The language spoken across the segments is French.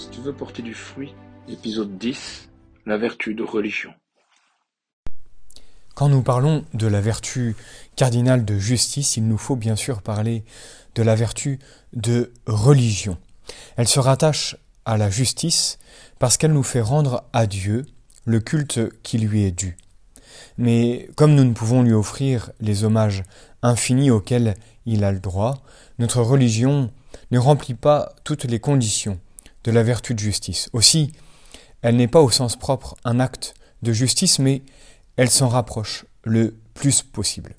Si tu veux porter du fruit, épisode 10, la vertu de religion. Quand nous parlons de la vertu cardinale de justice, il nous faut bien sûr parler de la vertu de religion. Elle se rattache à la justice parce qu'elle nous fait rendre à Dieu le culte qui lui est dû. Mais comme nous ne pouvons lui offrir les hommages infinis auxquels il a le droit, notre religion ne remplit pas toutes les conditions de la vertu de justice. Aussi, elle n'est pas au sens propre un acte de justice, mais elle s'en rapproche le plus possible.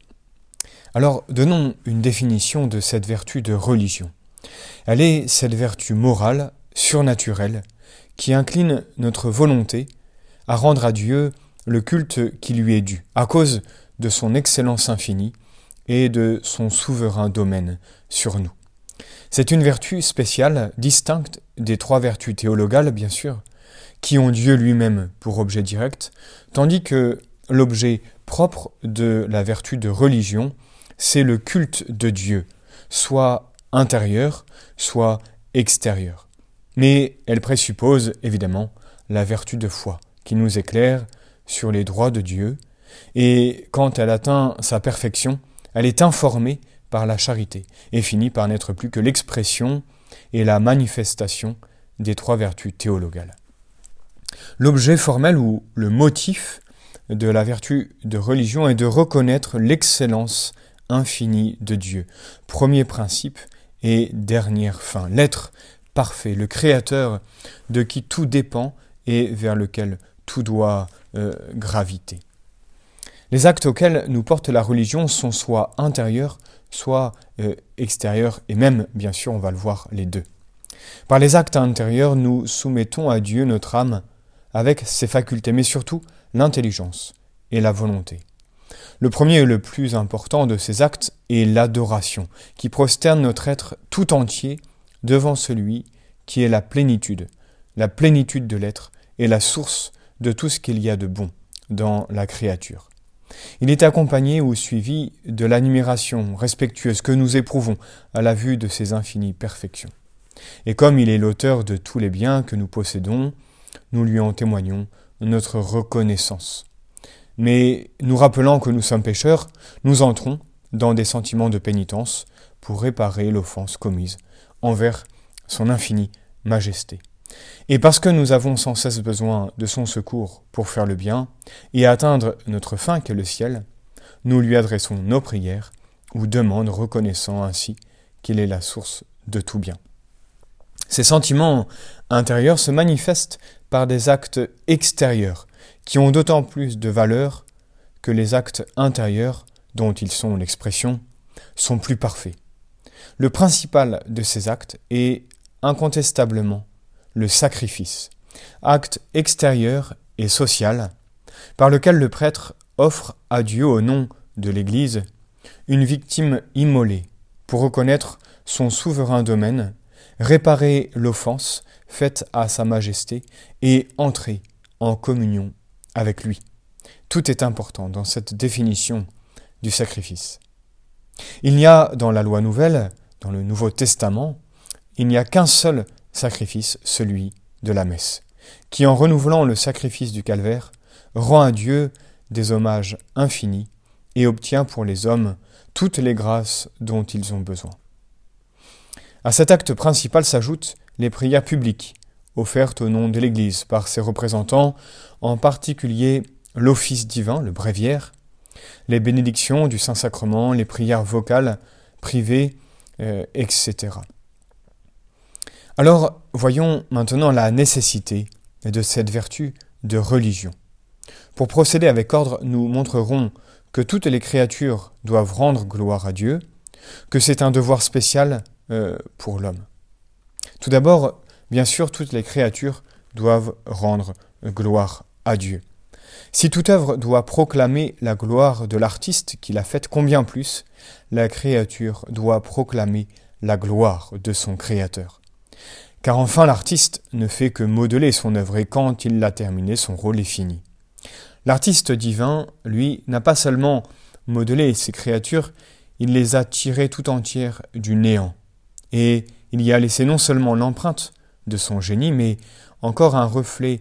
Alors, donnons une définition de cette vertu de religion. Elle est cette vertu morale, surnaturelle, qui incline notre volonté à rendre à Dieu le culte qui lui est dû, à cause de son excellence infinie et de son souverain domaine sur nous. C'est une vertu spéciale, distincte des trois vertus théologales, bien sûr, qui ont Dieu lui-même pour objet direct, tandis que l'objet propre de la vertu de religion, c'est le culte de Dieu, soit intérieur, soit extérieur. Mais elle présuppose évidemment la vertu de foi, qui nous éclaire sur les droits de Dieu, et quand elle atteint sa perfection, elle est informée par la charité, et finit par n'être plus que l'expression et la manifestation des trois vertus théologales. L'objet formel ou le motif de la vertu de religion est de reconnaître l'excellence infinie de Dieu, premier principe et dernière fin, l'être parfait, le créateur de qui tout dépend et vers lequel tout doit euh, graviter. Les actes auxquels nous porte la religion sont soit intérieurs, soit euh, extérieurs, et même, bien sûr, on va le voir, les deux. Par les actes intérieurs, nous soumettons à Dieu notre âme avec ses facultés, mais surtout l'intelligence et la volonté. Le premier et le plus important de ces actes est l'adoration, qui prosterne notre être tout entier devant celui qui est la plénitude, la plénitude de l'être et la source de tout ce qu'il y a de bon dans la créature. Il est accompagné ou suivi de l'admiration respectueuse que nous éprouvons à la vue de ses infinies perfections. Et comme il est l'auteur de tous les biens que nous possédons, nous lui en témoignons notre reconnaissance. Mais nous rappelant que nous sommes pécheurs, nous entrons dans des sentiments de pénitence pour réparer l'offense commise envers son infinie majesté. Et parce que nous avons sans cesse besoin de son secours pour faire le bien et atteindre notre fin qu'est le ciel, nous lui adressons nos prières ou demandes reconnaissant ainsi qu'il est la source de tout bien. Ces sentiments intérieurs se manifestent par des actes extérieurs qui ont d'autant plus de valeur que les actes intérieurs dont ils sont l'expression sont plus parfaits. Le principal de ces actes est incontestablement le sacrifice, acte extérieur et social, par lequel le prêtre offre à Dieu au nom de l'Église une victime immolée pour reconnaître son souverain domaine, réparer l'offense faite à Sa Majesté et entrer en communion avec lui. Tout est important dans cette définition du sacrifice. Il n'y a dans la loi nouvelle, dans le Nouveau Testament, il n'y a qu'un seul sacrifice, celui de la messe, qui en renouvelant le sacrifice du calvaire, rend à Dieu des hommages infinis et obtient pour les hommes toutes les grâces dont ils ont besoin. À cet acte principal s'ajoutent les prières publiques, offertes au nom de l'Église par ses représentants, en particulier l'office divin, le bréviaire, les bénédictions du Saint-Sacrement, les prières vocales, privées, euh, etc. Alors, voyons maintenant la nécessité de cette vertu de religion. Pour procéder avec ordre, nous montrerons que toutes les créatures doivent rendre gloire à Dieu, que c'est un devoir spécial euh, pour l'homme. Tout d'abord, bien sûr, toutes les créatures doivent rendre gloire à Dieu. Si toute œuvre doit proclamer la gloire de l'artiste qui l'a faite, combien plus la créature doit proclamer la gloire de son Créateur. Car enfin l'artiste ne fait que modeler son œuvre et quand il l'a terminée, son rôle est fini. L'artiste divin, lui, n'a pas seulement modelé ses créatures, il les a tirées tout entières du néant. Et il y a laissé non seulement l'empreinte de son génie, mais encore un reflet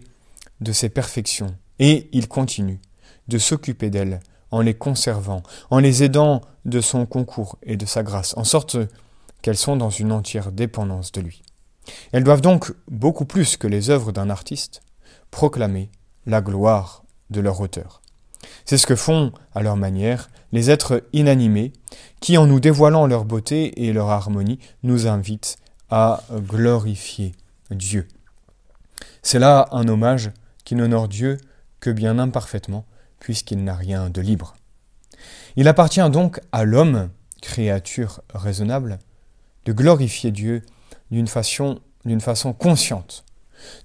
de ses perfections. Et il continue de s'occuper d'elles en les conservant, en les aidant de son concours et de sa grâce, en sorte qu'elles sont dans une entière dépendance de lui. Elles doivent donc, beaucoup plus que les œuvres d'un artiste, proclamer la gloire de leur auteur. C'est ce que font, à leur manière, les êtres inanimés, qui, en nous dévoilant leur beauté et leur harmonie, nous invitent à glorifier Dieu. C'est là un hommage qui n'honore Dieu que bien imparfaitement, puisqu'il n'a rien de libre. Il appartient donc à l'homme, créature raisonnable, de glorifier Dieu d'une façon, consciente,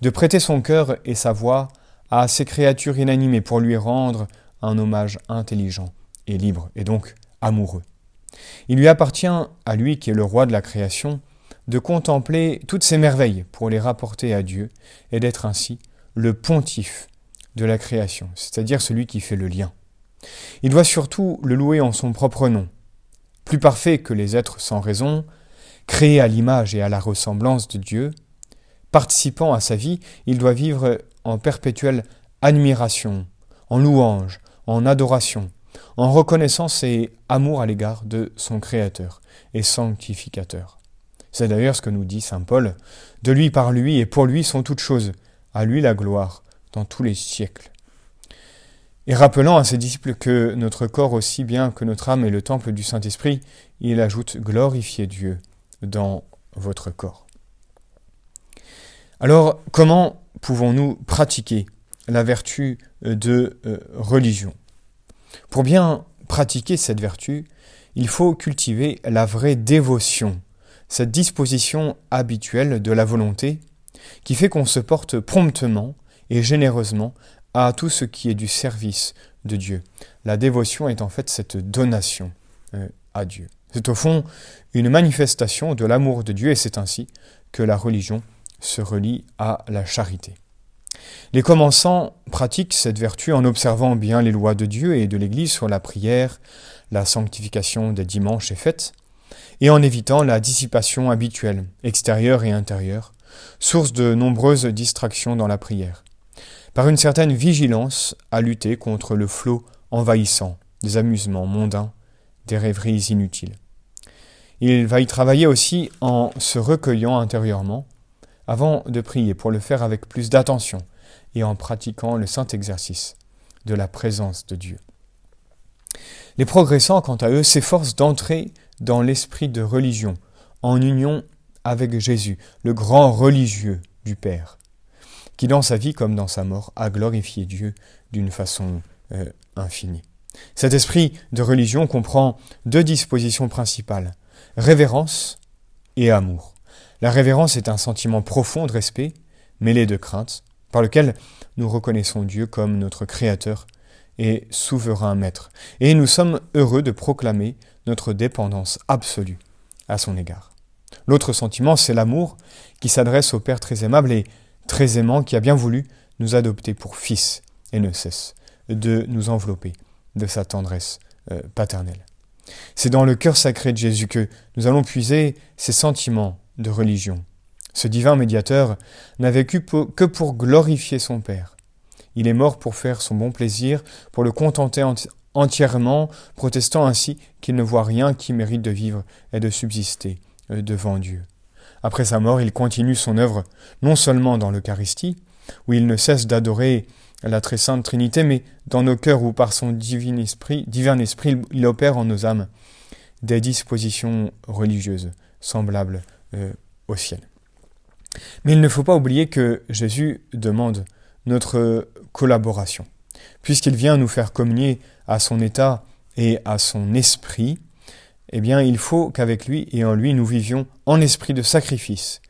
de prêter son cœur et sa voix à ces créatures inanimées pour lui rendre un hommage intelligent et libre, et donc amoureux. Il lui appartient, à lui qui est le roi de la création, de contempler toutes ces merveilles pour les rapporter à Dieu, et d'être ainsi le pontife de la création, c'est-à-dire celui qui fait le lien. Il doit surtout le louer en son propre nom. Plus parfait que les êtres sans raison, créé à l'image et à la ressemblance de Dieu, participant à sa vie, il doit vivre en perpétuelle admiration, en louange, en adoration, en reconnaissance et amour à l'égard de son Créateur et sanctificateur. C'est d'ailleurs ce que nous dit Saint Paul, de lui, par lui et pour lui sont toutes choses, à lui la gloire, dans tous les siècles. Et rappelant à ses disciples que notre corps aussi bien que notre âme est le temple du Saint-Esprit, il ajoute glorifier Dieu dans votre corps. Alors, comment pouvons-nous pratiquer la vertu de euh, religion? Pour bien pratiquer cette vertu, il faut cultiver la vraie dévotion, cette disposition habituelle de la volonté qui fait qu'on se porte promptement et généreusement à tout ce qui est du service de Dieu. La dévotion est en fait cette donation euh, à Dieu. C'est au fond une manifestation de l'amour de Dieu et c'est ainsi que la religion se relie à la charité. Les commençants pratiquent cette vertu en observant bien les lois de Dieu et de l'Église sur la prière, la sanctification des dimanches et fêtes, et en évitant la dissipation habituelle, extérieure et intérieure, source de nombreuses distractions dans la prière, par une certaine vigilance à lutter contre le flot envahissant des amusements mondains, des rêveries inutiles. Il va y travailler aussi en se recueillant intérieurement avant de prier pour le faire avec plus d'attention et en pratiquant le saint exercice de la présence de Dieu. Les progressants, quant à eux, s'efforcent d'entrer dans l'esprit de religion, en union avec Jésus, le grand religieux du Père, qui dans sa vie comme dans sa mort a glorifié Dieu d'une façon euh, infinie. Cet esprit de religion comprend deux dispositions principales, révérence et amour. La révérence est un sentiment profond de respect, mêlé de crainte, par lequel nous reconnaissons Dieu comme notre Créateur et souverain Maître, et nous sommes heureux de proclamer notre dépendance absolue à son égard. L'autre sentiment, c'est l'amour qui s'adresse au Père très aimable et très aimant qui a bien voulu nous adopter pour fils et ne cesse de nous envelopper de sa tendresse euh, paternelle. C'est dans le cœur sacré de Jésus que nous allons puiser ces sentiments de religion. Ce divin médiateur n'a vécu que pour glorifier son Père. Il est mort pour faire son bon plaisir, pour le contenter entièrement, protestant ainsi qu'il ne voit rien qui mérite de vivre et de subsister euh, devant Dieu. Après sa mort, il continue son œuvre non seulement dans l'Eucharistie, où il ne cesse d'adorer la très sainte Trinité, mais dans nos cœurs où par son divin esprit, divin esprit il opère en nos âmes des dispositions religieuses semblables euh, au ciel. Mais il ne faut pas oublier que Jésus demande notre collaboration, puisqu'il vient nous faire communier à son état et à son esprit, eh bien il faut qu'avec lui et en lui nous vivions en esprit de sacrifice,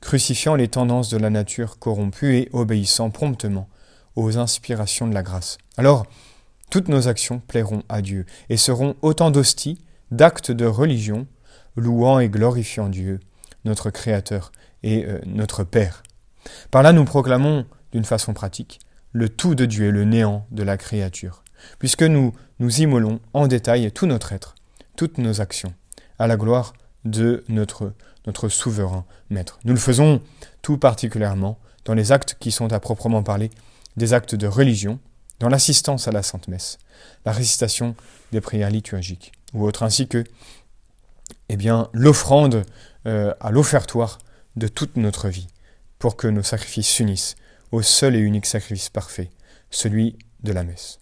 crucifiant les tendances de la nature corrompue et obéissant promptement aux inspirations de la grâce. Alors, toutes nos actions plairont à Dieu et seront autant d'hosties, d'actes de religion, louant et glorifiant Dieu, notre Créateur et euh, notre Père. Par là, nous proclamons, d'une façon pratique, le tout de Dieu et le néant de la créature, puisque nous nous immolons en détail tout notre être, toutes nos actions, à la gloire de notre, souverain maître. Nous le faisons tout particulièrement dans les actes qui sont à proprement parler des actes de religion, dans l'assistance à la Sainte Messe, la récitation des prières liturgiques, ou autre, ainsi que eh bien, l'offrande euh, à l'offertoire de toute notre vie, pour que nos sacrifices s'unissent au seul et unique sacrifice parfait, celui de la messe.